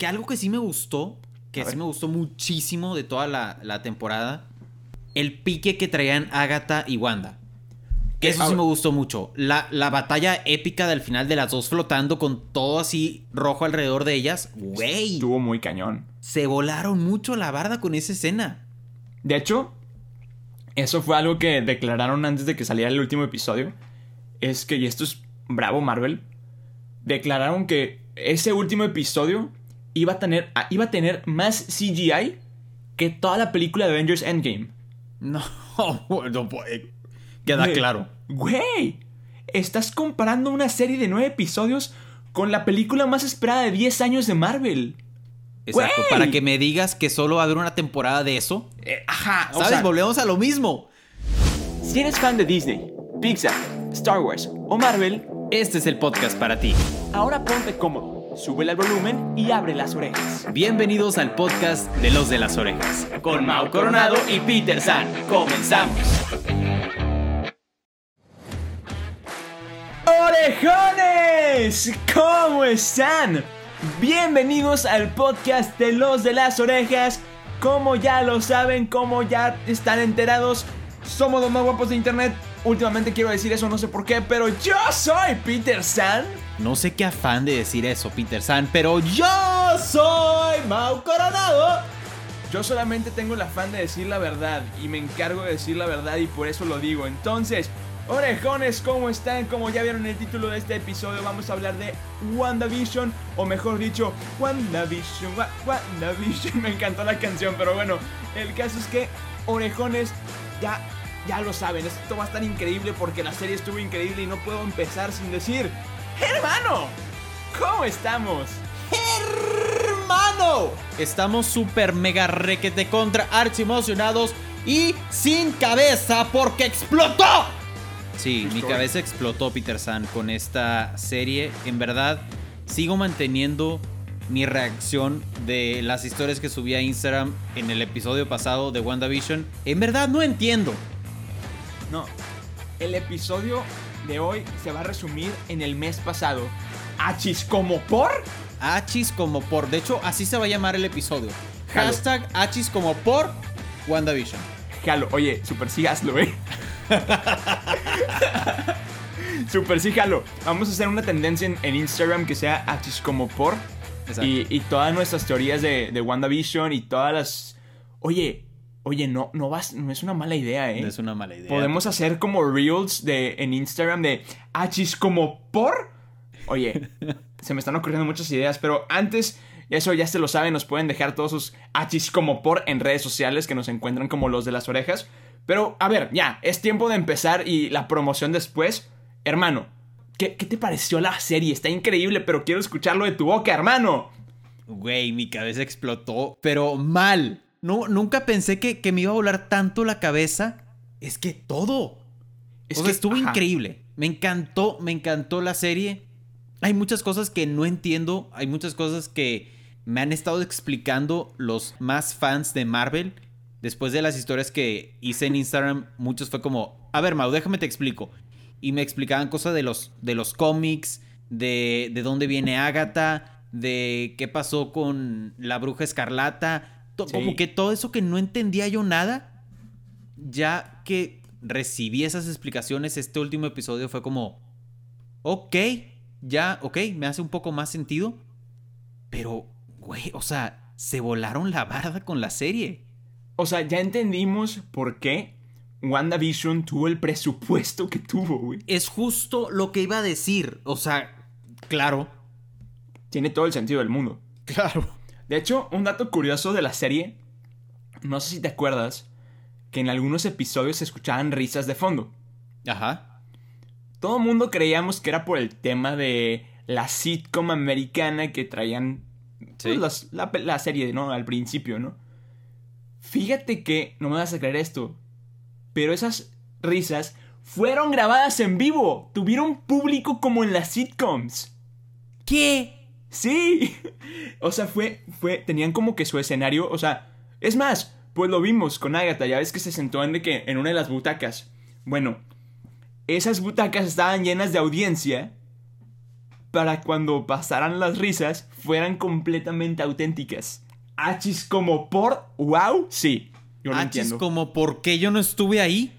que algo que sí me gustó, que sí me gustó muchísimo de toda la, la temporada, el pique que traían Agatha y Wanda. Que eso sí me gustó mucho. La, la, batalla épica del final de las dos flotando con todo así rojo alrededor de ellas. Güey. Estuvo muy cañón. Se volaron mucho la barda con esa escena. De hecho, eso fue algo que declararon antes de que saliera el último episodio. Es que, y esto es bravo Marvel, declararon que ese último episodio iba a tener, iba a tener más CGI que toda la película de Avengers Endgame. No, no puede. Queda claro. Güey, estás comparando una serie de nueve episodios con la película más esperada de 10 años de Marvel. Exacto, para que me digas que solo va a haber una temporada de eso. Eh, ajá, ¿sabes? Volvemos a lo mismo. Si eres fan de Disney, Pixar, Star Wars o Marvel, este es el podcast para ti. Ahora ponte cómodo, sube el volumen y abre las orejas. Bienvenidos al podcast de los de las orejas. Con Mau Coronado y Peter San. Comenzamos. ¡Orejones! ¿Cómo están? Bienvenidos al podcast de los de las orejas. Como ya lo saben, como ya están enterados, somos los más guapos de internet. Últimamente quiero decir eso, no sé por qué, pero yo soy Peter San. No sé qué afán de decir eso, Peter San, pero yo soy Mau Coronado. Yo solamente tengo el afán de decir la verdad y me encargo de decir la verdad y por eso lo digo. Entonces, Orejones, ¿cómo están? Como ya vieron el título de este episodio, vamos a hablar de WandaVision, o mejor dicho, WandaVision, WandaVision. Me encantó la canción, pero bueno, el caso es que, orejones, ya, ya lo saben, esto va a estar increíble porque la serie estuvo increíble y no puedo empezar sin decir, hermano, ¿cómo estamos? Hermano, estamos súper mega requete contra archi emocionados y sin cabeza porque explotó Sí, mi cabeza explotó, Peter San, con esta serie. En verdad, sigo manteniendo mi reacción de las historias que subí a Instagram en el episodio pasado de WandaVision. En verdad, no entiendo. No, el episodio de hoy se va a resumir en el mes pasado. ¿Achis como por? Achis como por. De hecho, así se va a llamar el episodio. Hashtag Achis como por WandaVision. Jalo, oye, super sí eh. Super, sí, jalo. Vamos a hacer una tendencia en, Instagram que sea achis como por. Y, todas nuestras teorías de, de, WandaVision y todas las. Oye, oye, no, no, vas, no es una mala idea, ¿eh? No es una mala idea. Podemos hacer como reels de, en Instagram de achis como por. Oye, se me están ocurriendo muchas ideas, pero antes. Eso ya se lo saben, nos pueden dejar todos sus achis como por en redes sociales que nos encuentran como los de las orejas. Pero, a ver, ya, es tiempo de empezar y la promoción después. Hermano, ¿qué, te pareció la serie? Está increíble, pero quiero escucharlo de tu boca, hermano. Güey, mi cabeza explotó, pero mal. No, nunca pensé que, me iba a volar tanto la cabeza. Es que todo. Es que estuvo increíble. Me encantó, me encantó la serie. Hay muchas cosas que no entiendo. Hay muchas cosas que me han estado explicando los más fans de Marvel después de las historias que hice en Instagram, muchos fue como, a ver, Mau, déjame te explico. Y me explicaban cosas de los, de los cómics, de, de dónde viene Agatha, de qué pasó con la bruja escarlata. Como que todo eso que no entendía yo nada, ya que recibí esas explicaciones, este último episodio fue como, ok, ya, ok, me hace un poco más sentido. Pero, güey, o sea, se volaron la barda con la serie. O sea, ya entendimos por qué WandaVision tuvo el presupuesto que tuvo, güey. Es justo lo que iba a decir. O sea, claro. Tiene todo el sentido del mundo. Claro. De hecho, un dato curioso de la serie. No sé si te acuerdas. Que en algunos episodios se escuchaban risas de fondo. Ajá. Todo el mundo creíamos que era por el tema de la sitcom americana que traían pues, la, la serie, ¿no? Al principio, ¿no? Fíjate que, no me vas a creer esto, pero esas risas fueron grabadas en vivo. Tuvieron público como en las sitcoms. ¿Qué? Sí. O sea, fue, fue, tenían como que su escenario, o sea, es más, pues lo vimos con Agatha, ya ves que se sentó en, de que, en una de las butacas. Bueno, esas butacas estaban llenas de audiencia para cuando pasaran las risas fueran completamente auténticas. Achis como por wow, sí. Yo lo Achis como por qué yo no estuve ahí.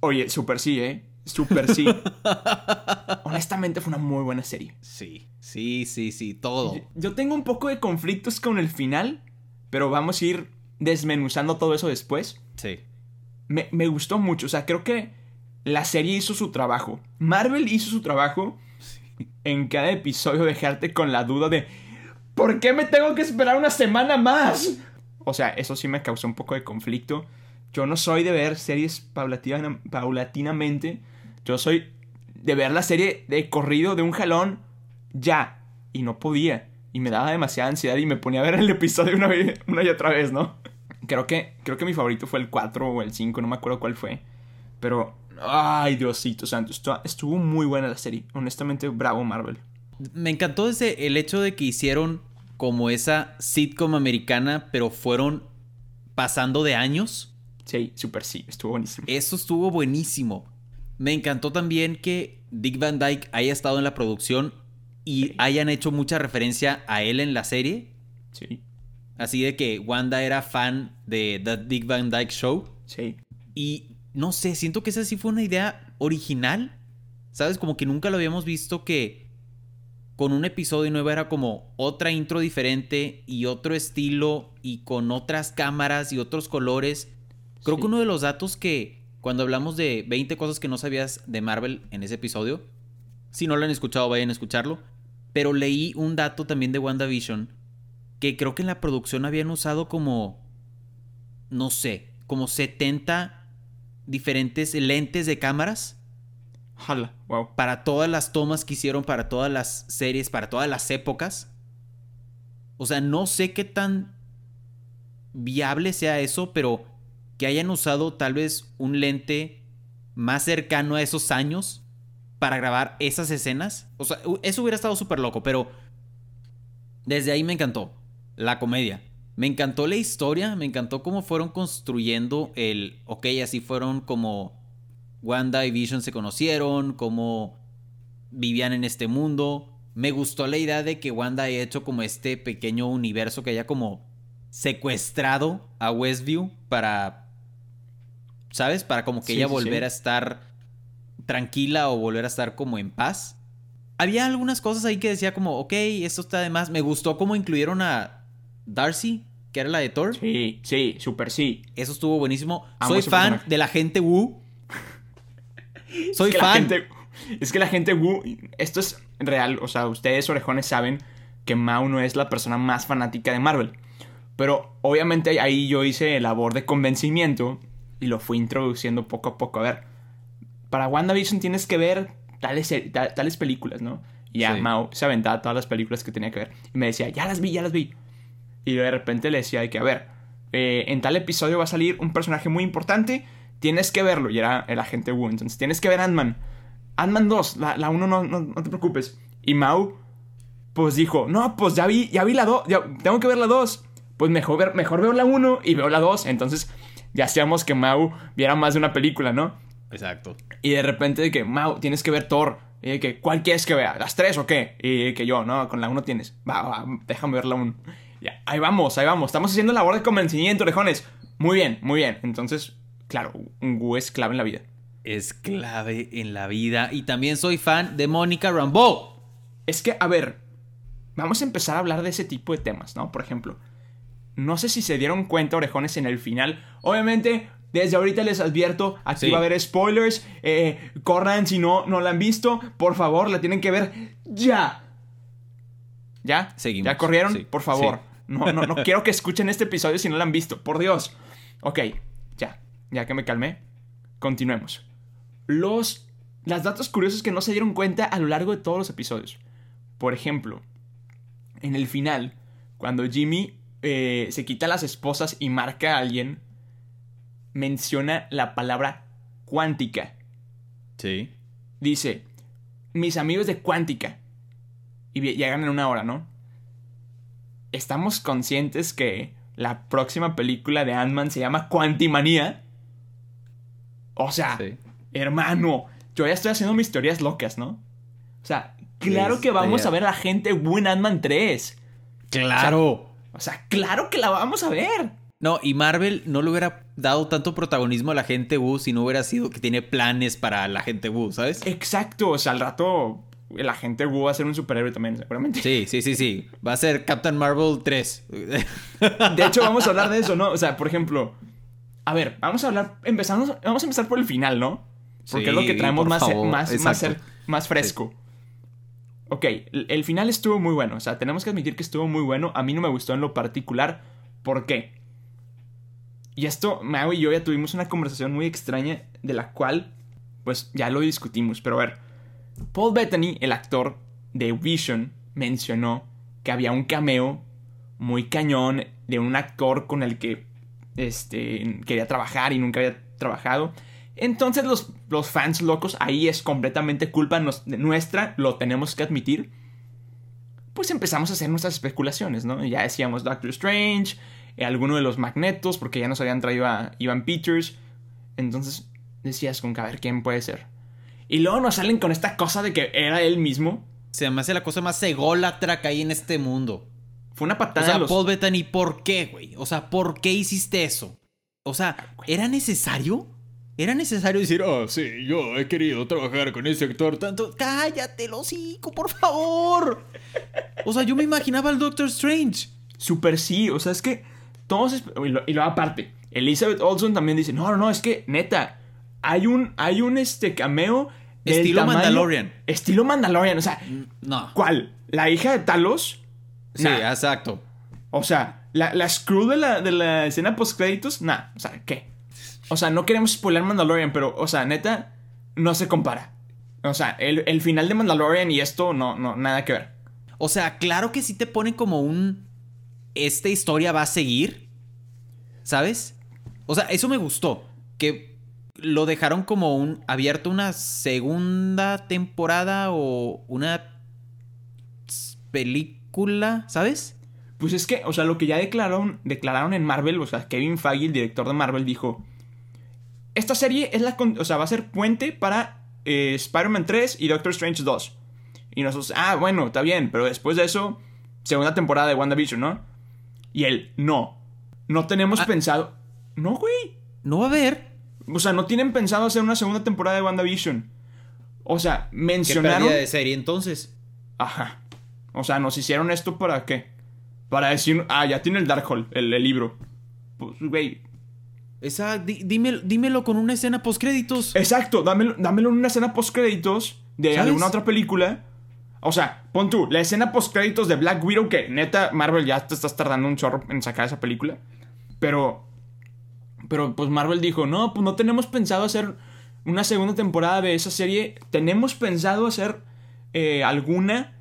Oye, super sí, ¿eh? Super sí. Honestamente fue una muy buena serie. Sí, sí, sí, sí, todo. Yo, tengo un poco de conflictos con el final, pero vamos a ir desmenuzando todo eso después. Sí. Me, me gustó mucho, o sea, creo que la serie hizo su trabajo. Marvel hizo su trabajo en cada episodio dejarte con la duda de ¿por qué me tengo que esperar una semana más? O sea, eso sí me causó un poco de conflicto. Yo no soy de ver series paulatinamente. Yo soy de ver la serie de corrido de un jalón ya. Y no podía. Y me daba demasiada ansiedad y me ponía a ver el episodio una, vez, una y otra vez, ¿no? Creo que, creo que mi favorito fue el 4 o el 5, no me acuerdo cuál fue. Pero Ay, Diosito santo, estuvo muy buena la serie. Honestamente, bravo Marvel. Me encantó ese, el hecho de que hicieron como esa sitcom americana, pero fueron pasando de años. Sí, súper sí, estuvo buenísimo. Eso estuvo buenísimo. Me encantó también que Dick Van Dyke haya estado en la producción y hayan hecho mucha referencia a él en la serie. Sí. Así de que Wanda era fan de The Dick Van Dyke Show. Sí. Y no sé, siento que esa sí fue una idea original. ¿Sabes? Como que nunca lo habíamos visto que con un episodio nuevo era como otra intro diferente y otro estilo y con otras cámaras y otros colores. Creo que uno de los datos que cuando hablamos de 20 cosas que no sabías de Marvel en ese episodio, si no lo han escuchado vayan a escucharlo, pero leí un dato también de WandaVision que creo que en la producción habían usado como, no sé, como 70 diferentes lentes de cámaras. Jala, wow. Para todas las tomas que hicieron, para todas las series, para todas las épocas. O sea, no sé qué tan viable sea eso, pero que hayan usado tal vez un lente más cercano a esos años para grabar esas escenas. O sea, eso hubiera estado súper loco, pero desde ahí me encantó la comedia. Me encantó la historia, me encantó cómo fueron construyendo el, ok, así fueron como Wanda y Vision se conocieron, cómo vivían en este mundo. Me gustó la idea de que Wanda haya hecho como este pequeño universo que haya como secuestrado a Westview para, ¿sabes? Para como que ella volviera a estar tranquila o volver a estar como en paz. Había algunas cosas ahí que decía como, ok, esto está de más. Me gustó cómo incluyeron a Darcy, que era la de Thor. Sí, sí, súper sí. Eso estuvo buenísimo. Soy fan de la gente Wu. Soy fan. es que la gente Wu, esto es real, o sea, ustedes orejones saben que Mao no es la persona más fanática de Marvel. Pero obviamente ahí yo hice labor de convencimiento y lo fui introduciendo poco a poco. A ver, para WandaVision tienes que ver tales, tales películas, ¿no? Y ya Mao se aventaba todas las películas que tenía que ver. Y me decía, ya las vi, ya las vi. Y de repente le decía que, a ver, eh, en tal episodio va a salir un personaje muy importante, tienes que verlo. Y era el agente Wu, entonces tienes que ver Ant-Man. Ant-Man 2, la 1 no, no, te preocupes. Y Mau, pues dijo, no, pues ya vi, ya vi la 2, tengo que ver la 2. Pues mejor, ver, mejor veo la 1 y veo la 2. Entonces ya hacíamos que Mau viera más de una película, ¿no? Exacto. Y de repente de que, Mau, tienes que ver Thor. Y de que, ¿cuál quieres que vea? ¿Las 3 o qué? Y que yo, no, con la 1 tienes. Va, va, déjame ver la 1 ahí vamos, ahí vamos. Estamos haciendo labor de convencimiento, orejones. Muy bien, muy bien. Entonces, claro, Gu es clave en la vida. Es clave en la vida. Y también soy fan de Mónica Rambeau. Es que, a ver, vamos a empezar a hablar de ese tipo de temas, ¿no? Por ejemplo, no sé si se dieron cuenta, orejones, en el final. Obviamente, desde ahorita les advierto, aquí va a haber spoilers. Eh, corran si no, no la han visto. Por favor, la tienen que ver ya. ¿Ya? Seguimos. ¿Ya corrieron? Por favor. No, no, no quiero que escuchen este episodio si no lo han visto. Por Dios. Ok, ya. Ya que me calmé. Continuemos. Los. Las datos curiosos que no se dieron cuenta a lo largo de todos los episodios. Por ejemplo, en el final, cuando Jimmy eh, se quita las esposas y marca a alguien, menciona la palabra cuántica. Sí. Dice, mis amigos de cuántica y llegan en una hora, ¿no? Estamos conscientes que la próxima película de Ant-Man se llama Quantimanía. O sea, hermano, yo ya estoy haciendo mis teorías locas, ¿no? O sea, claro que vamos a ver a la gente Wu en Ant-Man 3. Claro. O sea, claro que la vamos a ver. No, y Marvel no le hubiera dado tanto protagonismo a la gente Wu si no hubiera sido que tiene planes para la gente Wu, ¿sabes? Exacto, o sea, al rato la gente Wu va a ser un superhéroe también, seguramente. Sí, sí, sí, sí. Va a ser Captain Marvel 3. De hecho, vamos a hablar de eso, ¿no? O sea, por ejemplo, a ver, vamos a hablar, empezamos, vamos a empezar por el final, ¿no? Porque es lo que traemos más, más, más, más, fresco. Ok, el final estuvo muy bueno, o sea, tenemos que admitir que estuvo muy bueno. A mí no me gustó en lo particular. ¿Por qué? Y esto, Mao y yo ya tuvimos una conversación muy extraña de la cual, pues ya lo discutimos. Pero a ver, Paul Bettany, el actor de Vision, mencionó que había un cameo muy cañón de un actor con el que este, quería trabajar y nunca había trabajado. Entonces los, los fans locos, ahí es completamente culpa nuestra, lo tenemos que admitir. Pues empezamos a hacer nuestras especulaciones, ¿no? Ya decíamos Doctor Strange, eh, alguno de los magnetos, porque ya nos habían traído a Ivan Peters. Entonces decías con que a ver quién puede ser. Y luego nos salen con esta cosa de que era él mismo. Se me hace la cosa más ególatra que hay en este mundo. Fue una patada. O sea, Paul Bettany, ¿por qué, güey? O sea, ¿por qué hiciste eso? O sea, ¿era necesario? ¿Era necesario decir, oh, sí, yo he querido trabajar con ese actor tanto? Cállate, lo hocico, por favor. O sea, yo me imaginaba al Doctor Strange. Super sí, o sea, es que todos... Y lo, aparte, Elizabeth Olsen también dice, no, no, no, es que, neta, hay un, hay un este cameo... Estilo Mandalorian. Estilo Mandalorian, o sea... No. ¿Cuál? ¿La hija de Talos? Sí, exacto. O sea, la, la screw de la, de la escena post créditos, nah, o sea, ¿qué? O sea, no queremos spoiler Mandalorian, pero, o sea, neta, no se compara. O sea, el, el, final de Mandalorian y esto, no, no, nada que ver. O sea, claro que sí te ponen como un esta historia va a seguir, ¿sabes? O sea, eso me gustó, que lo dejaron como un abierto una segunda temporada o una película, ¿sabes? Pues es que, o sea, lo que ya declararon, declararon en Marvel, o sea, Kevin Feige, el director de Marvel, dijo, esta serie es la, o sea, va a ser puente para eh, Spider-Man 3 y Doctor Strange 2. Y nosotros, ah, bueno, está bien, pero después de eso, segunda temporada de WandaVision, ¿no? Y él, no. No tenemos ah. pensado. No, güey. No va a haber. O sea, no tienen pensado hacer una segunda temporada de WandaVision. O sea, mencionaron. ¿Qué de serie entonces? Ajá. O sea, nos hicieron esto para qué? Para decir, ah, ya tiene el Darkhold, el, el libro. Pues, güey. Esa, dímelo, dímelo, con una escena post créditos. Exacto, dámelo, dámelo en una escena post créditos de alguna otra película o sea, pon tú, la escena post créditos de Black Widow, que neta, Marvel ya te estás tardando un chorro en sacar esa película. Pero. Pero pues Marvel dijo: No, pues no tenemos pensado hacer una segunda temporada de esa serie. Tenemos pensado hacer eh, alguna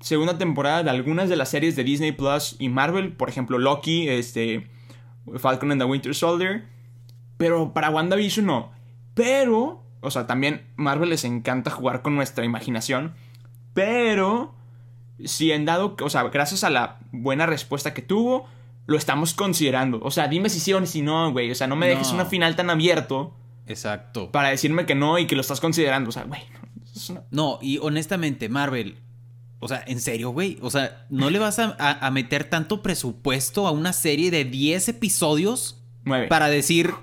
segunda temporada de algunas de las series de Disney Plus y Marvel. Por ejemplo, Loki, este. Falcon and the Winter Soldier. Pero para WandaVision no. Pero. O sea, también Marvel les encanta jugar con nuestra imaginación. Pero, si en dado, o sea, gracias a la buena respuesta que tuvo, lo estamos considerando. O sea, dime si sí o si no, güey. O sea, no me dejes una final tan abierto. Exacto. Para decirme que no y que lo estás considerando. O sea, güey. No, y honestamente, Marvel. O sea, en serio, güey. O sea, ¿no le vas a, meter tanto presupuesto a una serie de 10 episodios? Para decir,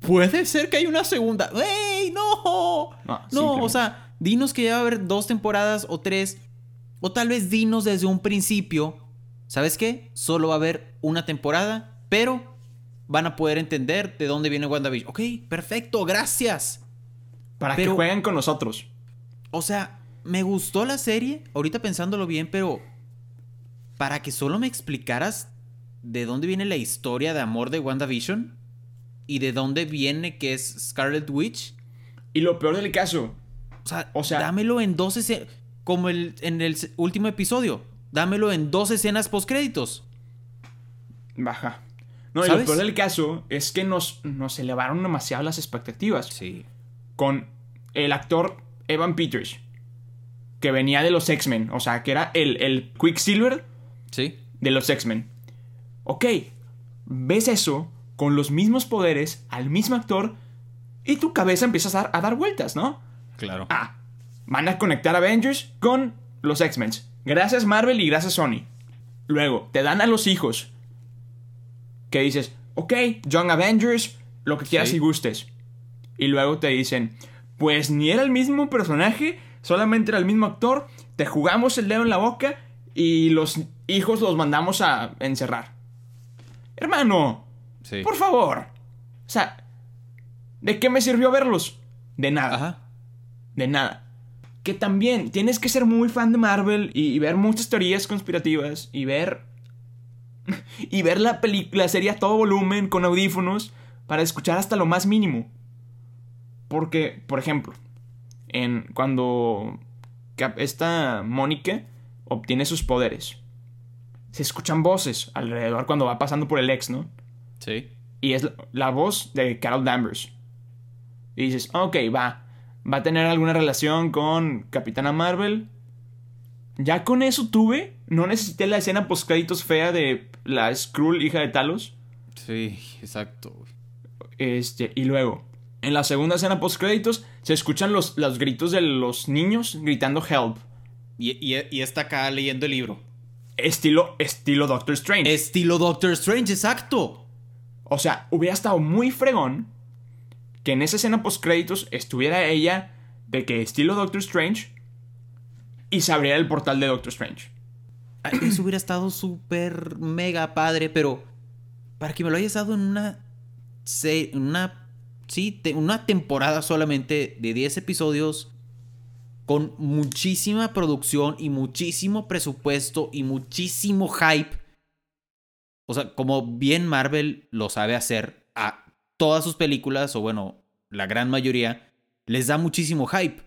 puede ser que hay una segunda. ¡Ey, no! No, no o sea, Dinos que ya va a haber dos temporadas o tres. O tal vez dinos desde un principio. ¿Sabes qué? Solo va a haber una temporada, pero van a poder entender de dónde viene WandaVision. Ok, perfecto, gracias. Para que jueguen con nosotros. O sea, me gustó la serie, ahorita pensándolo bien, pero para que solo me explicaras de dónde viene la historia de amor de WandaVision y de dónde viene que es Scarlet Witch. Y lo peor del caso, o sea, dámelo en dos escenas. Como el, en el último episodio. Dámelo en dos escenas postcréditos. Baja. No, y lo peor del caso es que nos, nos elevaron demasiado las expectativas. Sí. Con el actor Evan Peters. Que venía de los X-Men. O sea, que era el, el Quicksilver. Sí. De los X-Men. Ok. Ves eso con los mismos poderes, al mismo actor, y tu cabeza empieza a dar vueltas, ¿no? Claro. Ah, van a conectar Avengers con los X-Men. Gracias Marvel y gracias Sony. Luego, te dan a los hijos. Que dices, ok, Young Avengers, lo que quieras y gustes. Y luego te dicen, pues ni era el mismo personaje, solamente era el mismo actor, te jugamos el dedo en la boca y los hijos los mandamos a encerrar. Hermano, por favor. O sea, ¿de qué me sirvió verlos? De nada. De nada. Que también tienes que ser muy fan de Marvel y, ver muchas teorías conspirativas y ver. y ver la película, la serie a todo volumen con audífonos para escuchar hasta lo más mínimo. Porque, por ejemplo, en cuando esta Mónica obtiene sus poderes, se escuchan voces alrededor cuando va pasando por el ex, ¿no? Sí. Y es la voz de Carol Danvers. Y dices, ok, va. Va a tener alguna relación con Capitana Marvel. Ya con eso tuve. No necesité la escena post créditos fea de la Skrull, hija de Talos. Sí, exacto. Este, y luego, en la segunda escena post créditos, se escuchan los, los gritos de los niños gritando help. Y, y, está acá leyendo el libro. Estilo, estilo Doctor Strange. Estilo Doctor Strange, exacto. O sea, hubiera estado muy fregón que en esa escena post créditos estuviera ella de que estilo Doctor Strange y se abriera el portal de Doctor Strange. Eso hubiera estado súper mega padre, pero para que me lo hayas dado en una una sí, una temporada solamente de 10 episodios con muchísima producción y muchísimo presupuesto y muchísimo hype. O sea, como bien Marvel lo sabe hacer a todas sus películas, o bueno, la gran mayoría, les da muchísimo hype.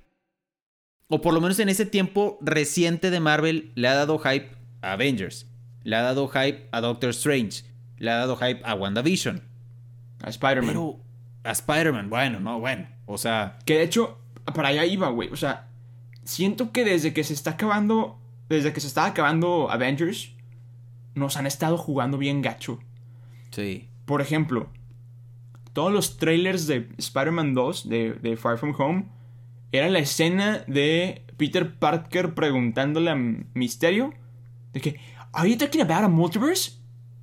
O por lo menos en ese tiempo reciente de Marvel le ha dado hype a Avengers, le ha dado hype a Doctor Strange, le ha dado hype a WandaVision. A Spider-Man. Pero a Spider-Man, bueno, no, bueno. O sea. Que de hecho, para allá iba, güey. O sea, siento que desde que se está acabando. Desde que se está acabando Avengers, nos han estado jugando bien gacho. Sí. Por ejemplo, todos los trailers de Spider-Man 2, de, de, Far From Home, era la escena de Peter Parker preguntándole a Misterio de que, ¿Are you talking about a multiverse?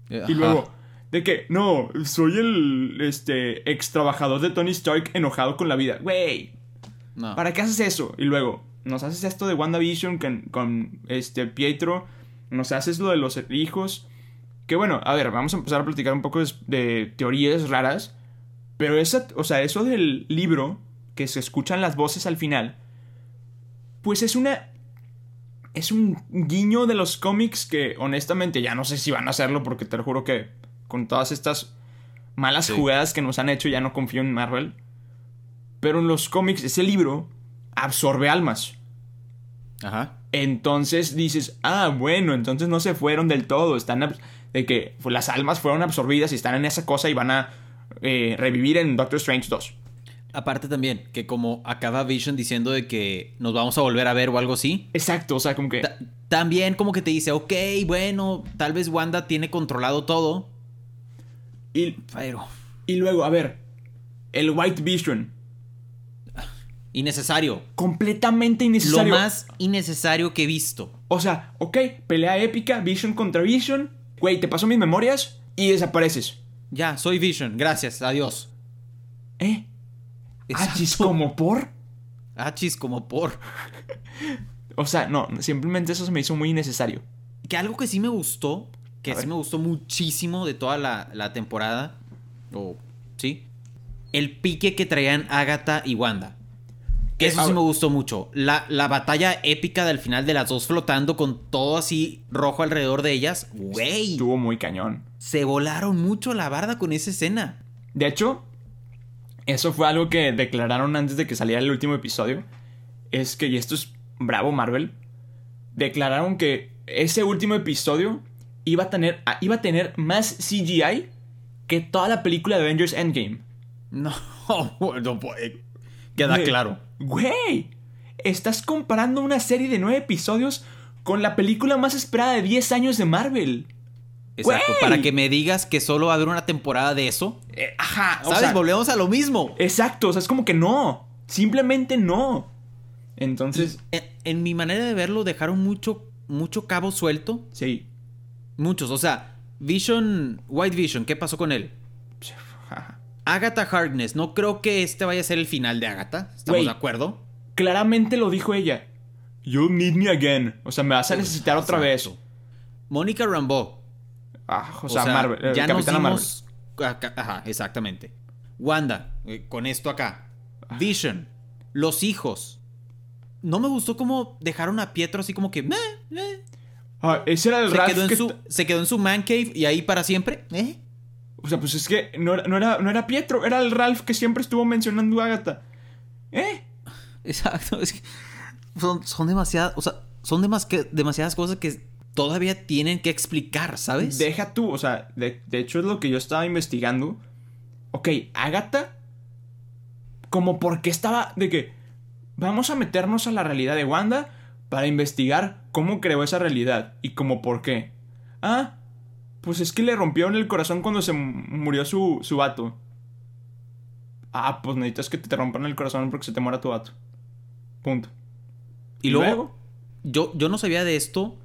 Y luego, de que, no, soy el este, ex trabajador de Tony Stark enojado con la vida. Güey, no. ¿para qué haces eso? Y luego, nos haces esto de WandaVision con, con este, Pietro, nos haces lo de los hijos. Que bueno, a ver, vamos a empezar a platicar un poco de, teorías raras. Pero esa, o sea, eso del libro, que se escuchan las voces al final, pues es una es un guiño de los cómics que honestamente ya no sé si van a hacerlo porque te lo juro que con todas estas malas jugadas que nos han hecho, ya no confío en Marvel. Pero en los cómics, ese libro absorbe almas. Ajá. Entonces dices, ah, bueno, entonces no se fueron del todo. Están de que las almas fueron absorbidas y están en esa cosa y van a eh, revivir en Doctor Strange 2. Aparte también, que como acaba Vision diciendo de que nos vamos a volver a ver o algo así. Exacto, o sea, como que... también como que te dice, ok, bueno, tal vez Wanda tiene controlado todo, y, y luego, a ver, el White Vision. Innecesario. Completamente innecesario. Lo más innecesario que he visto. O sea, ok, pelea épica, Vision contra Vision. Güey, te paso mis memorias y desapareces. Ya, soy Vision, gracias, adiós. ¿Eh? ¿Achis como por? Achis como por. o sea, no, simplemente eso se me hizo muy innecesario. Que algo que sí me gustó que sí me gustó muchísimo de toda la, temporada. O, ¿sí? El pique que traían Agatha y Wanda. Que eso sí me gustó mucho. La, la, batalla épica del final de las dos flotando con todo así rojo alrededor de ellas. Güey. Estuvo muy cañón. Se volaron mucho la barda con esa escena. De hecho, eso fue algo que declararon antes de que saliera el último episodio. Es que, y esto es bravo Marvel, declararon que ese último episodio iba a tener, iba a tener más CGI que toda la película de Avengers Endgame. No, no puede. Queda claro. Güey, estás comparando una serie de nueve episodios con la película más esperada de 10 años de Marvel. Exacto, para que me digas que solo va a haber una temporada de eso. Eh, ajá, ¿sabes? Volvemos a lo mismo. Exacto, o sea, es como que no. Simplemente no. Entonces. Eh, en mi manera de verlo, dejaron mucho, mucho cabo suelto. Sí. Muchos. O sea, Vision, White Vision, ¿qué pasó con él? Agatha Harkness, no creo que este vaya a ser el final de Agatha. ¿Estamos de acuerdo? Claramente lo dijo ella. You'll need me again. O sea, me vas a necesitar otra vez. Mónica Rambeau. Ah, o, sea, Marvel. Ya Capitana Marvel. Ajá, exactamente. Wanda, eh, con esto acá. Ah. Vision, los hijos. No me gustó cómo dejaron a Pietro así como que. Meh, Ah, ese era el se quedó en su, Se quedó en su man cave y ahí para siempre. ¿Eh? O sea, pues es que no, era, no era Pietro, era el Ralph que siempre estuvo mencionando a Agatha. ¿Eh? Exacto, es que son, son demasiadas, o sea, son demasiadas cosas que todavía tienen que explicar, ¿sabes? Deja tú, o sea, de, de hecho es lo que yo estaba investigando. Ok, Agatha, como porque estaba de que vamos a meternos a la realidad de Wanda para investigar cómo creó esa realidad y cómo por qué. Ah, pues es que le rompieron el corazón cuando se murió su, su vato. Ah, pues necesitas que te rompan el corazón porque se te muera tu vato. Punto. Y, luego, Yo, yo no sabía de esto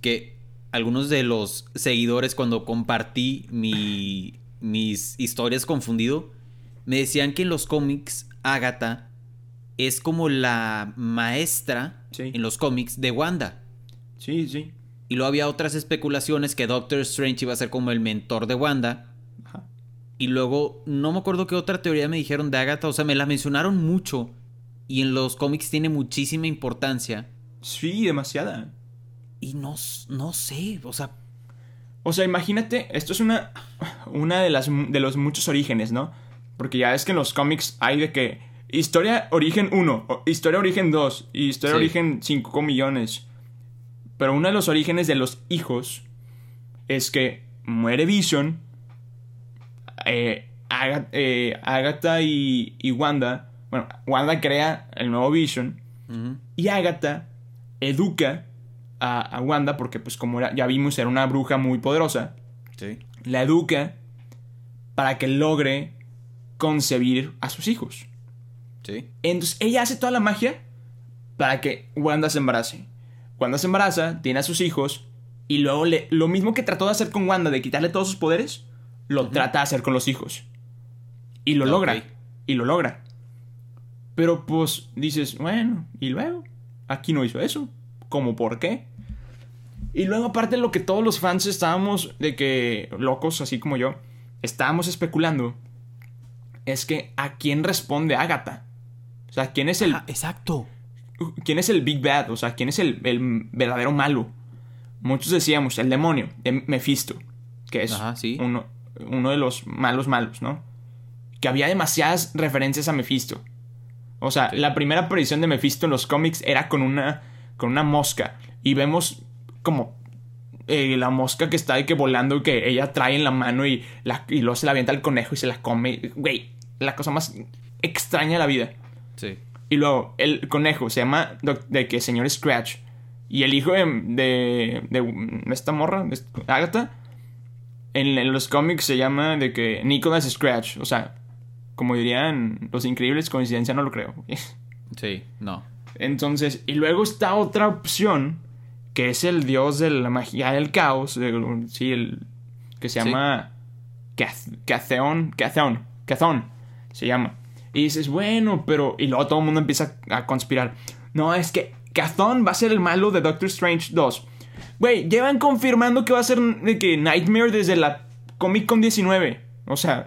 que algunos de los seguidores cuando compartí mi, mis historias confundido me decían que en los cómics Agatha es como la maestra en los cómics de Wanda. Sí, sí. Y luego había otras especulaciones que Doctor Strange iba a ser como el mentor de Wanda. Ajá. Y luego, no me acuerdo qué otra teoría me dijeron de Agatha. O sea, me la mencionaron mucho. Y en los cómics tiene muchísima importancia. Sí, demasiada. Y no, no sé, o sea... O sea, imagínate, esto es una, una de, las, de los muchos orígenes, ¿no? Porque ya es que en los cómics hay de que Historia origen 1, historia origen 2 y historia origen 5 millones. Pero uno de los orígenes de los hijos es que muere Vision, eh, eh, Agatha y, Wanda, bueno, Wanda crea el nuevo Vision y Agatha educa a, Wanda porque pues como ya vimos era una bruja muy poderosa. La educa para que logre concebir a sus hijos. Entonces ella hace toda la magia para que Wanda se embarace. Wanda se embaraza, tiene a sus hijos y luego le, lo mismo que trató de hacer con Wanda de quitarle todos sus poderes, lo trata de hacer con los hijos. Y lo logra. Y lo logra. Pero pues dices, bueno, ¿y luego? Aquí no hizo eso. ¿Cómo por qué? Y luego aparte lo que todos los fans estábamos de que locos, así como yo, estábamos especulando, es que a quién responde Agatha. O sea, ¿quién es el. exacto. ¿Quién es el Big Bad? O sea, ¿quién es el, verdadero malo? Muchos decíamos, el demonio, de Mephisto, que es uno, uno de los malos malos, ¿no? Que había demasiadas referencias a Mephisto. O sea, la primera aparición de Mephisto en los cómics era con una, con una mosca. Y vemos como eh, la mosca que está ahí que volando y que ella trae en la mano y, la, y luego se la avienta al conejo y se la come. Güey, la cosa más extraña de la vida. Y luego, el conejo se llama de que señor Scratch. Y el hijo de, de, esta morra, de Agatha, en, los cómics se llama de que Nicholas Scratch. O sea, como dirían los increíbles, coincidencia no lo creo. sí, no. Entonces, y luego está otra opción, que es el dios de la magia del caos. sí, el. que se llama. Catheon. Catheon. Cathon. Se llama. Y dices, bueno, pero. Y luego todo el mundo empieza a conspirar. No, es que Cathon va a ser el malo de Doctor Strange 2. Güey, llevan confirmando que va a ser de que Nightmare desde la Comic Con 19. O sea,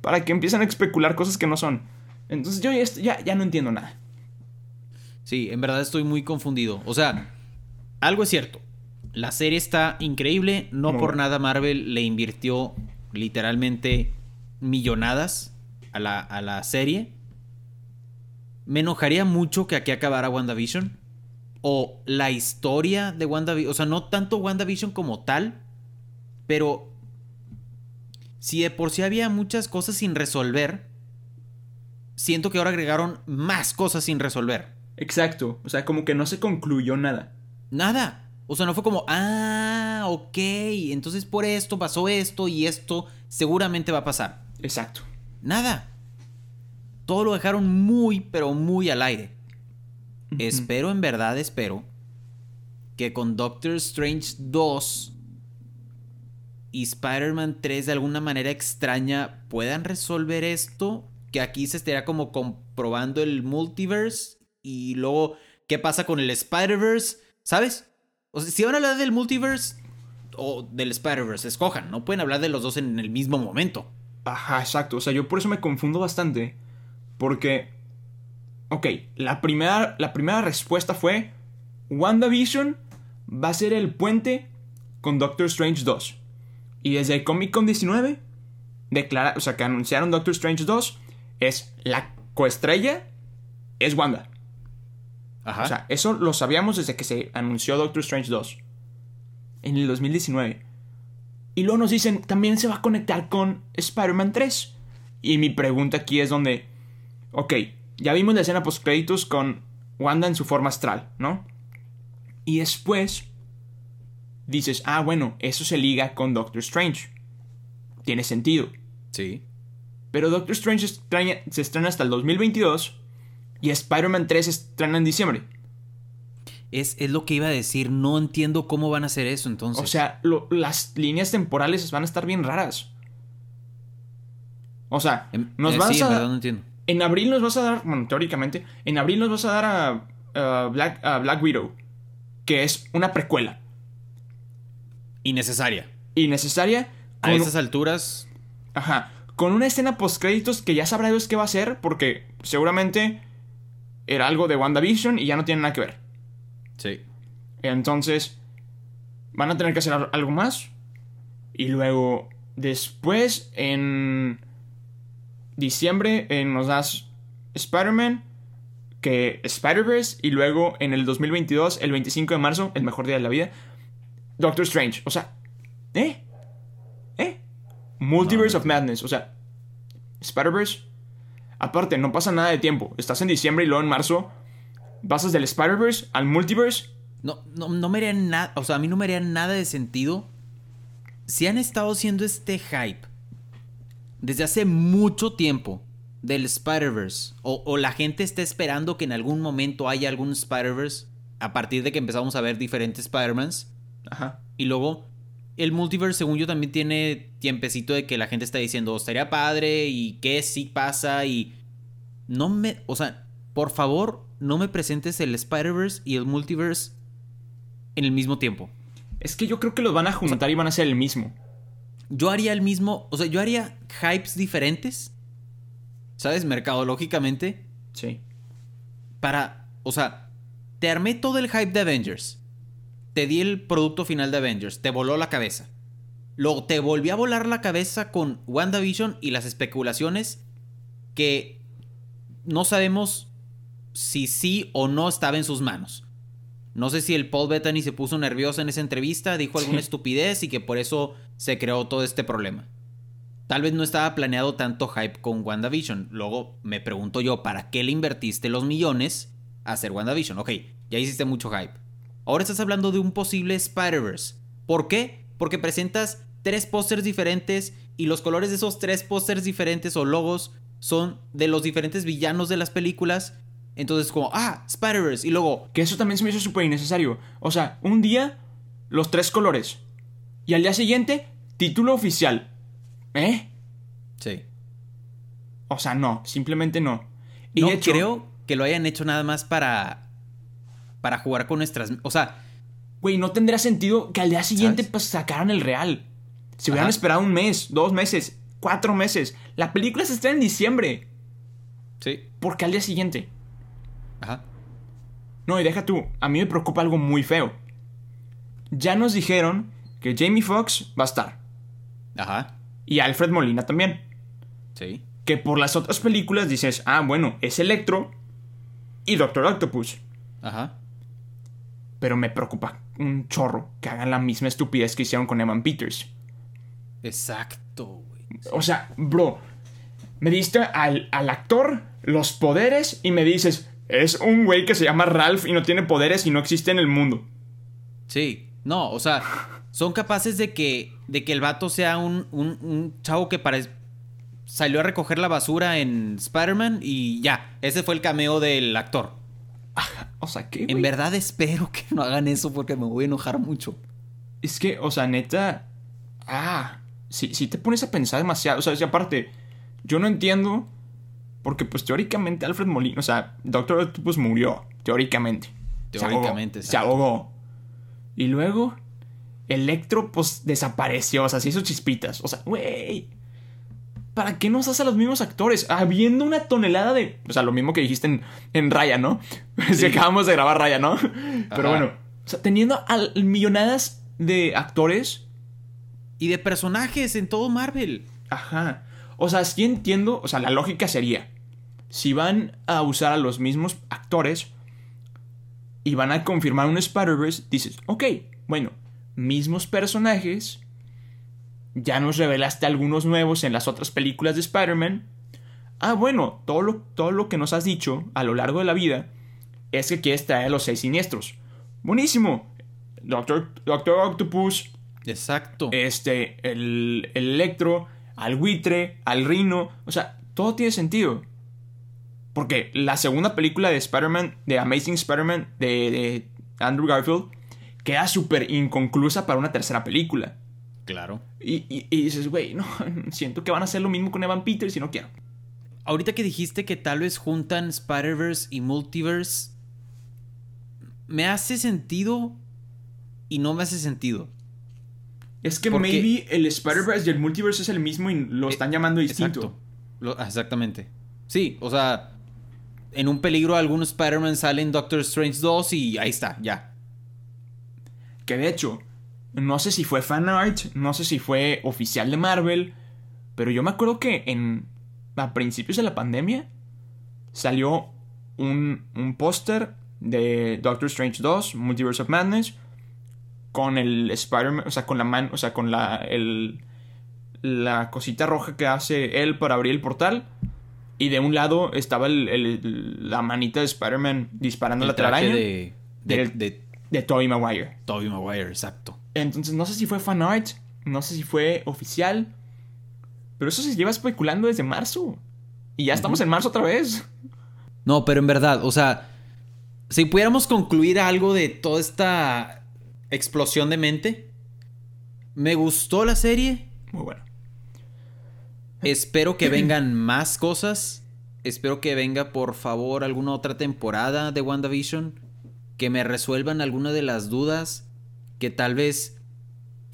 para que empiecen a especular cosas que no son. Entonces yo ya, ya no entiendo nada. Sí, en verdad estoy muy confundido. O sea, algo es cierto. La serie está increíble. No por nada Marvel le invirtió literalmente millonadas a la, serie, me enojaría mucho que aquí acabara WandaVision. O la historia de WandaVision. O sea, no tanto WandaVision como tal. Pero. Si de por sí había muchas cosas sin resolver. Siento que ahora agregaron más cosas sin resolver. Exacto. O sea, como que no se concluyó nada. Nada. O sea, no fue como, ah, ok. Entonces por esto pasó esto y esto seguramente va a pasar. Exacto. Nada. Todo lo dejaron muy, pero muy al aire. espero, en verdad espero, que con Doctor Strange 2 y Spider-Man 3 de alguna manera extraña puedan resolver esto. Que aquí se estaría como comprobando el multiverse y luego qué pasa con el Spider-Verse, ¿sabes? O sea, si van a hablar del multiverse o del Spider-Verse, escojan, no pueden hablar de los dos en el mismo momento. Ajá, exacto. O sea, yo por eso me confundo bastante. Porque. Ok, la primera, la primera respuesta fue. WandaVision va a ser el puente con Doctor Strange 2. Y desde el Comic Con 19, declara, o sea, que anunciaron Doctor Strange 2, es la coestrella, es Wanda. Ajá. O sea, eso lo sabíamos desde que se anunció Doctor Strange 2. En el 2019. Y luego nos dicen, también se va a conectar con Spider-Man 3. Y mi pregunta aquí es donde, ok, ya vimos la escena post créditos con Wanda en su forma astral, ¿no? Y después dices, ah, bueno, eso se liga con Doctor Strange. Tiene sentido. Sí. Pero Doctor Strange se estrena hasta el 2022 y Spider-Man 3 se estrena en diciembre. Es, lo que iba a decir, no entiendo cómo van a hacer eso entonces. O sea, las líneas temporales van a estar bien raras. O sea, em, nos eh, vas a... no entiendo. En abril nos vas a dar, bueno, teóricamente, en abril nos vas a dar a, Black, a Black Widow, que es una precuela. Innecesaria. Innecesaria. A esas alturas. Ajá. Con una escena post créditos que ya sabrá Dios qué va a ser, porque seguramente era algo de WandaVision y ya no tiene nada que ver. Sí. Entonces, van a tener que hacer algo más. Y luego, después, en diciembre, nos das Spider-Man, que Spider-Verse, y luego en el 2022, el 25 de marzo, el mejor día de la vida, Doctor Strange. O sea, ¿eh? ¿Eh? Multiverse of Madness. O sea, Spider-Verse. Aparte, no pasa nada de tiempo. Estás en diciembre y luego en marzo pasas del Spider-Verse al Multiverse. No, no, no me haría nada. O sea, a mí no me haría nada de sentido. Si han estado haciendo este hype desde hace mucho tiempo del Spider-Verse, o, o, la gente está esperando que en algún momento haya algún Spider-Verse, a partir de que empezamos a ver diferentes Spider-Mans, Ajá. Y luego, el multiverse, según yo, también tiene tiempecito de que la gente está diciendo, estaría padre y qué sí pasa y... No me... O sea, por favor, no me presentes el Spider-Verse y el multiverse en el mismo tiempo. Es que yo creo que los van a juntar y van a ser el mismo. Yo haría el mismo, o sea, yo haría hypes diferentes, ¿sabes? Mercadológicamente. Sí. Para, o sea, te armé todo el hype de Avengers te di el producto final de Avengers, te voló la cabeza. Luego te volví a volar la cabeza con WandaVision y las especulaciones que no sabemos si sí o no estaba en sus manos. No sé si el Paul Bettany se puso nervioso en esa entrevista, dijo alguna estupidez y que por eso se creó todo este problema. Tal vez no estaba planeado tanto hype con WandaVision. Luego me pregunto yo, ¿para qué le invertiste los millones a hacer WandaVision? Ok, ya hiciste mucho hype. Ahora estás hablando de un posible Spider-Verse. ¿Por qué? Porque presentas tres pósters diferentes y los colores de esos tres pósters diferentes o logos son de los diferentes villanos de las películas. Entonces como, ah, Spider-Verse. Y luego... Que eso también se me hizo súper innecesario. O sea, un día los tres colores. Y al día siguiente, título oficial. ¿Eh? Sí. O sea, no, simplemente no. Y no creo que lo hayan hecho nada más para para jugar con nuestras... O sea... Güey, no tendría sentido que al día siguiente pues, sacaran el real. Si hubieran esperado un mes, dos meses, cuatro meses. La película se estrena en diciembre. Sí. ¿Por qué al día siguiente? Ajá. No, y deja tú. A mí me preocupa algo muy feo. Ya nos dijeron que Jamie Foxx va a estar. Ajá. Y Alfred Molina también. Sí. Que por las otras películas dices, ah, bueno, es Electro y Doctor Octopus. Ajá pero me preocupa un chorro que hagan la misma estupidez que hicieron con Evan Peters. Exacto, güey. O sea, bro, me diste al, al, actor los poderes y me dices, es un güey que se llama Ralph y no tiene poderes y no existe en el mundo. Sí, no, o sea, son capaces de que, de que el vato sea un, un, un chavo que parece... Salió a recoger la basura en Spider-Man y ya, ese fue el cameo del actor. O sea, ¿qué? En verdad espero que no hagan eso porque me voy a enojar mucho. Es que, o sea, neta. Ah, si, si te pones a pensar demasiado. O sea, si aparte, yo no entiendo. Porque, pues, teóricamente, Alfred Molina, o sea, Doctor Octopus murió. Teóricamente. Teóricamente, se ahogó, se ahogó. Y luego, Electro, pues, desapareció. O sea, se hizo chispitas. O sea, güey. ¿Para qué nos hace a los mismos actores? Habiendo una tonelada de. O sea, lo mismo que dijiste en, en Raya, ¿no? Si acabamos de grabar Raya, ¿no? Pero bueno. O sea, teniendo millonadas de actores. Y de personajes en todo Marvel. Ajá. O sea, sí entiendo. O sea, la lógica sería. Si van a usar a los mismos actores. Y van a confirmar un Spider-Verse. Dices, ok, bueno. Mismos personajes ya nos revelaste algunos nuevos en las otras películas de Spider-Man. Ah, bueno, todo lo, todo lo que nos has dicho a lo largo de la vida es que quieres traer a los seis siniestros. Buenísimo. Doctor, Doctor Octopus. Exacto. Este, el, el Electro, al buitre, al Rino. O sea, todo tiene sentido. Porque la segunda película de Spider-Man, de Amazing Spider-Man, de, de Andrew Garfield, queda súper inconclusa para una tercera película. Claro. Y, dices, güey, no, siento que van a hacer lo mismo con Evan Peters y no quiero. Ahorita que dijiste que tal vez juntan Spider-Verse y Multiverse, me hace sentido y no me hace sentido. Es que maybe el Spider-Verse y el Multiverse es el mismo y lo eh, están llamando distinto. exactamente. Sí, o sea, en un peligro algunos Spider-Man salen Doctor Strange 2 y ahí está, ya. Que de hecho, no sé si fue fan art, no sé si fue oficial de Marvel, pero yo me acuerdo que en a principios de la pandemia salió un, un póster de Doctor Strange 2, Multiverse of Madness, con el Spider-Man, o sea, con la mano, o sea, con la, el, la cosita roja que hace él para abrir el portal. Y de un lado estaba el, la manita de Spider-Man disparando la telaraña. De, de, de, de Tobey Maguire. Tobey Maguire, exacto. Entonces no sé si fue fan art, no sé si fue oficial, pero eso se lleva especulando desde marzo. Y ya estamos en marzo otra vez. No, pero en verdad, o sea, si pudiéramos concluir algo de toda esta explosión de mente, me gustó la serie. Muy bueno. Espero que vengan más cosas. Espero que venga, por favor, alguna otra temporada de WandaVision. Que me resuelvan alguna de las dudas que tal vez,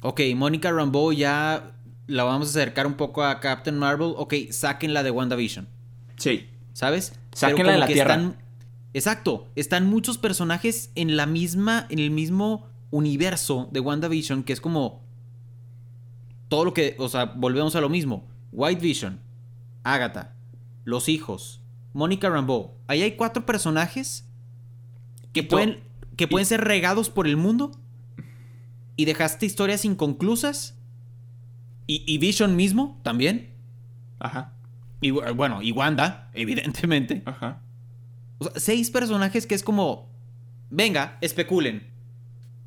ok, Mónica Rambeau ya la vamos a acercar un poco a Captain Marvel, ok, sáquenla de WandaVision. Sí. ¿Sabes? Sáquenla de la Tierra. Están, exacto, están muchos personajes en la misma, en el mismo universo de WandaVision que es como todo lo que, o sea, volvemos a lo mismo. White Vision, Agatha, los hijos, Mónica Rambeau. Ahí hay cuatro personajes que pueden, que pueden ser regados por el mundo y dejaste historias inconclusas. Y, Vision mismo también. Ajá. Y bueno, y Wanda, evidentemente. Ajá. O sea, seis personajes que es como. Venga, especulen.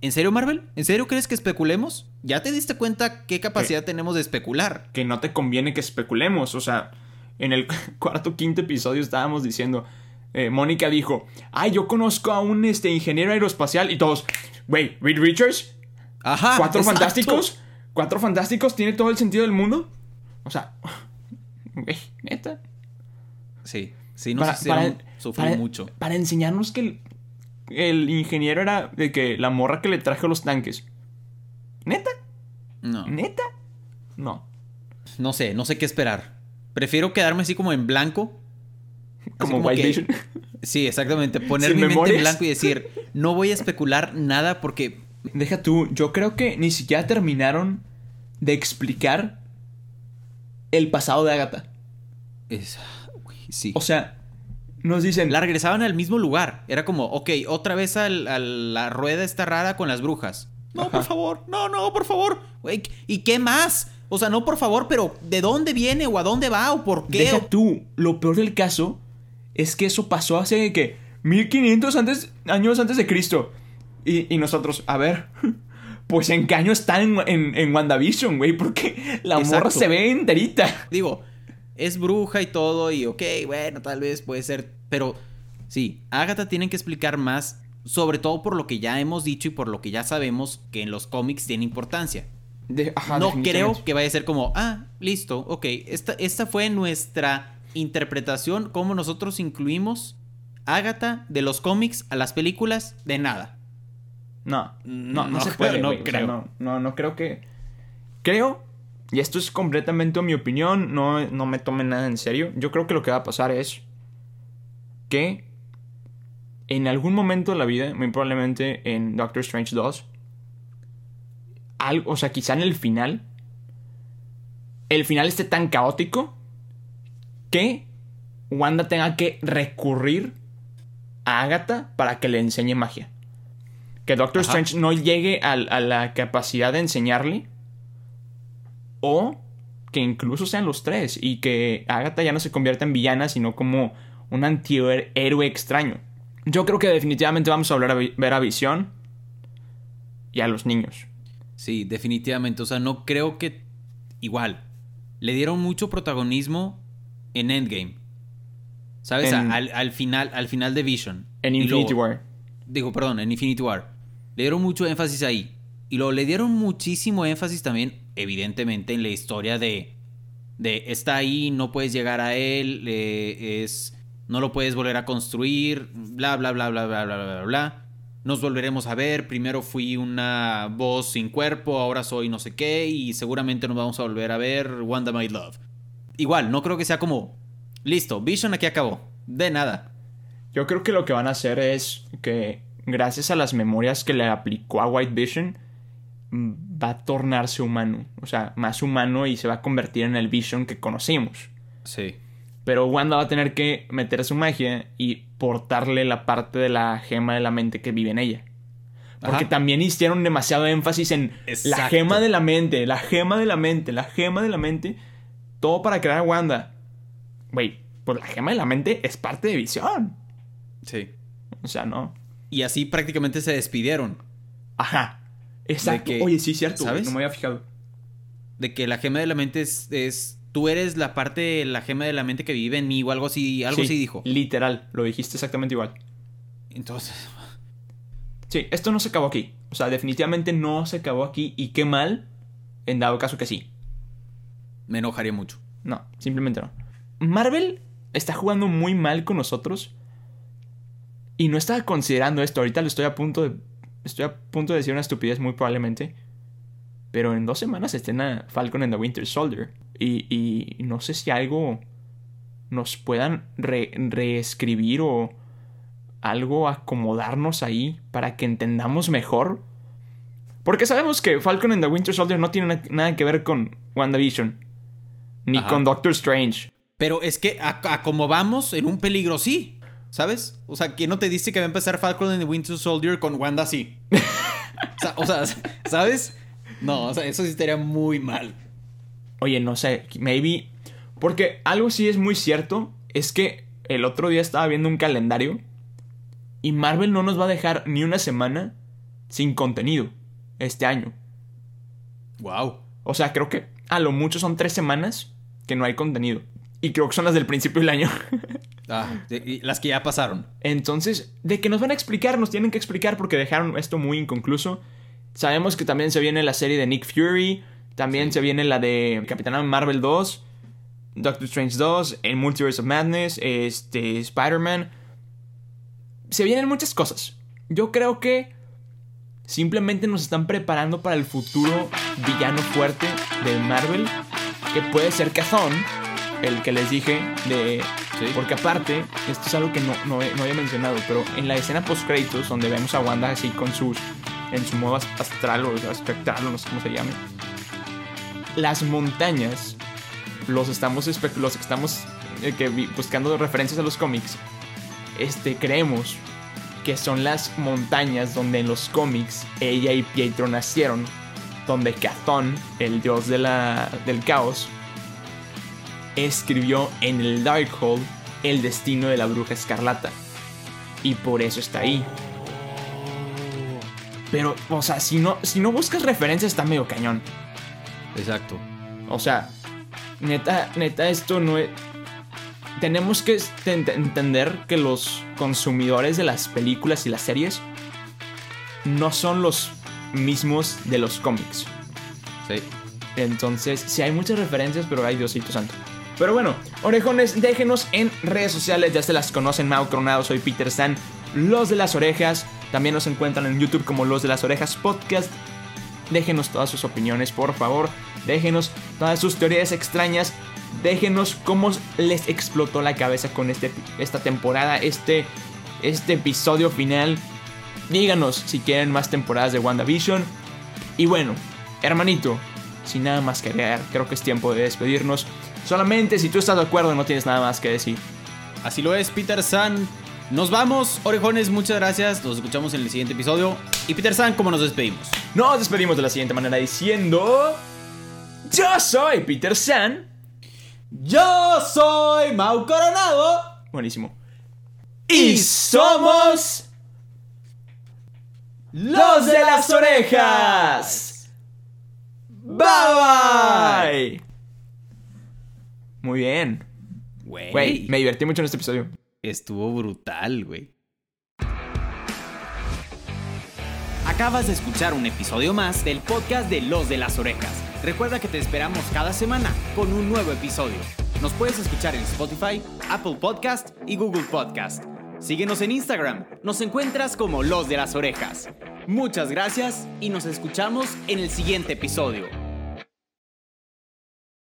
¿En serio, Marvel? ¿En serio crees que especulemos? ¿Ya te diste cuenta qué capacidad tenemos de especular? Que no te conviene que especulemos. O sea, en el cuarto quinto episodio estábamos diciendo. Eh, Mónica dijo: Ay, yo conozco a un este, ingeniero aeroespacial. Y todos, güey, Reed Richards, Ajá. ¿Cuatro fantásticos? ¿Cuatro fantásticos? ¿Tiene todo el sentido del mundo? O sea, neta. Sí, sí, nos para, sufrir mucho. Para enseñarnos que el, ingeniero era de que la morra que le trajo los tanques. ¿Neta? No. ¿Neta? No. No sé, no sé qué esperar. Prefiero quedarme así como en blanco. Como, White Vision. Sí, exactamente. Poner mi mente en blanco y decir, no voy a especular nada porque Deja tú, yo creo que ni siquiera terminaron de explicar el pasado de Agatha. Es, sí. O sea, nos dicen. La regresaban al mismo lugar. Era como, ok, otra vez a la rueda está rara con las brujas. No, por favor, no, no, por favor. ¿Y qué más? O sea, no por favor, pero ¿de dónde viene o a dónde va o por qué? Deja tú, lo peor del caso es que eso pasó hace que 1500 antes, años antes de Cristo. Y, nosotros, a ver, pues en qué año está en, en, WandaVision, güey, porque la morra se ve enterita. Digo, es bruja y todo, y ok, bueno, tal vez puede ser, pero Sí, Agatha tienen que explicar más, sobre todo por lo que ya hemos dicho y por lo que ya sabemos que en los cómics tiene importancia. no creo que vaya a ser como, ah, listo, ok, esta, esta fue nuestra interpretación, cómo nosotros incluimos Agatha de los cómics a las películas, de nada. No, no, no, se puede, no creo. no, no, creo que... Creo, y esto es completamente mi opinión, no, no me tomen nada en serio, yo creo que lo que va a pasar es que en algún momento de la vida, muy probablemente en Doctor Strange 2, algo, o sea, quizá en el final, el final esté tan caótico que Wanda tenga que recurrir a Agatha para que le enseñe magia. Que Doctor Strange no llegue a, la capacidad de enseñarle. O que incluso sean los tres. Y que Agatha ya no se convierta en villana, sino como un antihéroe extraño. Yo creo que definitivamente vamos a volver a ver a Visión y a los niños. Sí, definitivamente. O sea, no creo que. Igual. Le dieron mucho protagonismo en Endgame. ¿Sabes? al, final, al final de Vision. En Infinity War. Digo, perdón, en Infinity War. Le dieron mucho énfasis ahí. Y luego le dieron muchísimo énfasis también, evidentemente, en la historia de. De está ahí, no puedes llegar a él, es. No lo puedes volver a construir, bla, bla, bla, bla, bla, bla, bla, bla. Nos volveremos a ver. Primero fui una voz sin cuerpo, ahora soy no sé qué, y seguramente nos vamos a volver a ver. Wanda My Love. Igual, no creo que sea como Listo, Vision aquí acabó. De nada. Yo creo que lo que van a hacer es que, gracias a las memorias que le aplicó a White Vision, va a tornarse humano. O sea, más humano y se va a convertir en el Vision que conocimos. Sí. Pero Wanda va a tener que meter su magia y portarle la parte de la gema de la mente que vive en ella. Porque también hicieron demasiado énfasis en la gema de la mente, la gema de la mente, la gema de la mente. Todo para crear a Wanda. Güey, pues la gema de la mente es parte de visión. Sí. O sea, no. Y así prácticamente se despidieron. Ajá. Exacto. Oye, sí, cierto. ¿Sabes? no me había fijado. De que la gema de la mente es, Tú eres la parte de la gema de la mente que vive en mí o algo así. Algo así dijo. Literal. Lo dijiste exactamente igual. Entonces. Sí, esto no se acabó aquí. O sea, definitivamente no se acabó aquí. Y qué mal, en dado caso que sí. Me enojaría mucho. No, simplemente no. Marvel está jugando muy mal con nosotros. Y no estaba considerando esto. Ahorita lo estoy a punto de. Estoy a punto de decir una estupidez muy probablemente. Pero en dos semanas estrena Falcon and the Winter Soldier. Y, y no sé si algo nos puedan reescribir o algo acomodarnos ahí para que entendamos mejor. Porque sabemos que Falcon and the Winter Soldier no tiene nada que ver con WandaVision. Ni con Doctor Strange. Pero es que a, como vamos, en un peligro sí. ¿Sabes? O sea, ¿quién no te dice que va a empezar Falcon and the Winter Soldier con Wanda así? o, sea, ¿sabes? No, o sea, eso sí estaría muy mal. Oye, no sé, maybe. Porque algo sí es muy cierto. Es que el otro día estaba viendo un calendario. Y Marvel no nos va a dejar ni una semana sin contenido este año. Wow. O sea, creo que a lo mucho son tres semanas que no hay contenido. Y creo que son las del principio del año. ah, las que ya pasaron. Entonces, de que nos van a explicar, nos tienen que explicar porque dejaron esto muy inconcluso. Sabemos que también se viene la serie de Nick Fury. También se viene la de Capitán Marvel 2. Doctor Strange 2. El Multiverse of Madness. Este. Spider-Man. Se vienen muchas cosas. Yo creo que. Simplemente nos están preparando para el futuro villano fuerte de Marvel. Que puede ser Kazon el que les dije de... Porque aparte, esto es algo que no, no, había mencionado, pero en la escena post-créditos, donde vemos a Wanda así con sus... En su modo astral o espectral, no sé cómo se llame. Las montañas, los estamos, los estamos eh, que, buscando referencias a los cómics, este, creemos que son las montañas donde en los cómics ella y Pietro nacieron, donde Cathon, el dios del caos, escribió en el Darkhold el destino de la bruja escarlata. Y por eso está ahí. Pero, o sea, si no, si no buscas referencias está medio cañón. Exacto. O sea, neta, neta, esto no es... tenemos que entender que los consumidores de las películas y las series no son los mismos de los cómics. Sí. Entonces, sí hay muchas referencias, pero hay Diosito Santo. Pero bueno, orejones, déjenos en redes sociales, ya se las conocen, Mau Coronado, soy Peter San, Los de las Orejas. También nos encuentran en YouTube como Los de las Orejas Podcast. Déjenos todas sus opiniones, por favor. Déjenos todas sus teorías extrañas. Déjenos cómo les explotó la cabeza con este, esta temporada, este, este episodio final. Díganos si quieren más temporadas de WandaVision. Y bueno, hermanito, sin nada más que agregar, creo que es tiempo de despedirnos. Solamente si tú estás de acuerdo, no tienes nada más que decir. Así lo es, Peter San. Nos vamos, orejones, muchas gracias. Nos escuchamos en el siguiente episodio. Y Peter San, ¿cómo nos despedimos? Nos despedimos de la siguiente manera diciendo... Yo soy Peter San. Yo soy Mau Coronado. Buenísimo. Y somos... Los de las orejas. Bye bye. Muy bien. Güey. me divertí mucho en este episodio. Estuvo brutal, güey. Acabas de escuchar un episodio más del podcast de Los de las Orejas. Recuerda que te esperamos cada semana con un nuevo episodio. Nos puedes escuchar en Spotify, Apple Podcast y Google Podcast. Síguenos en Instagram. Nos encuentras como Los de las Orejas. Muchas gracias y nos escuchamos en el siguiente episodio.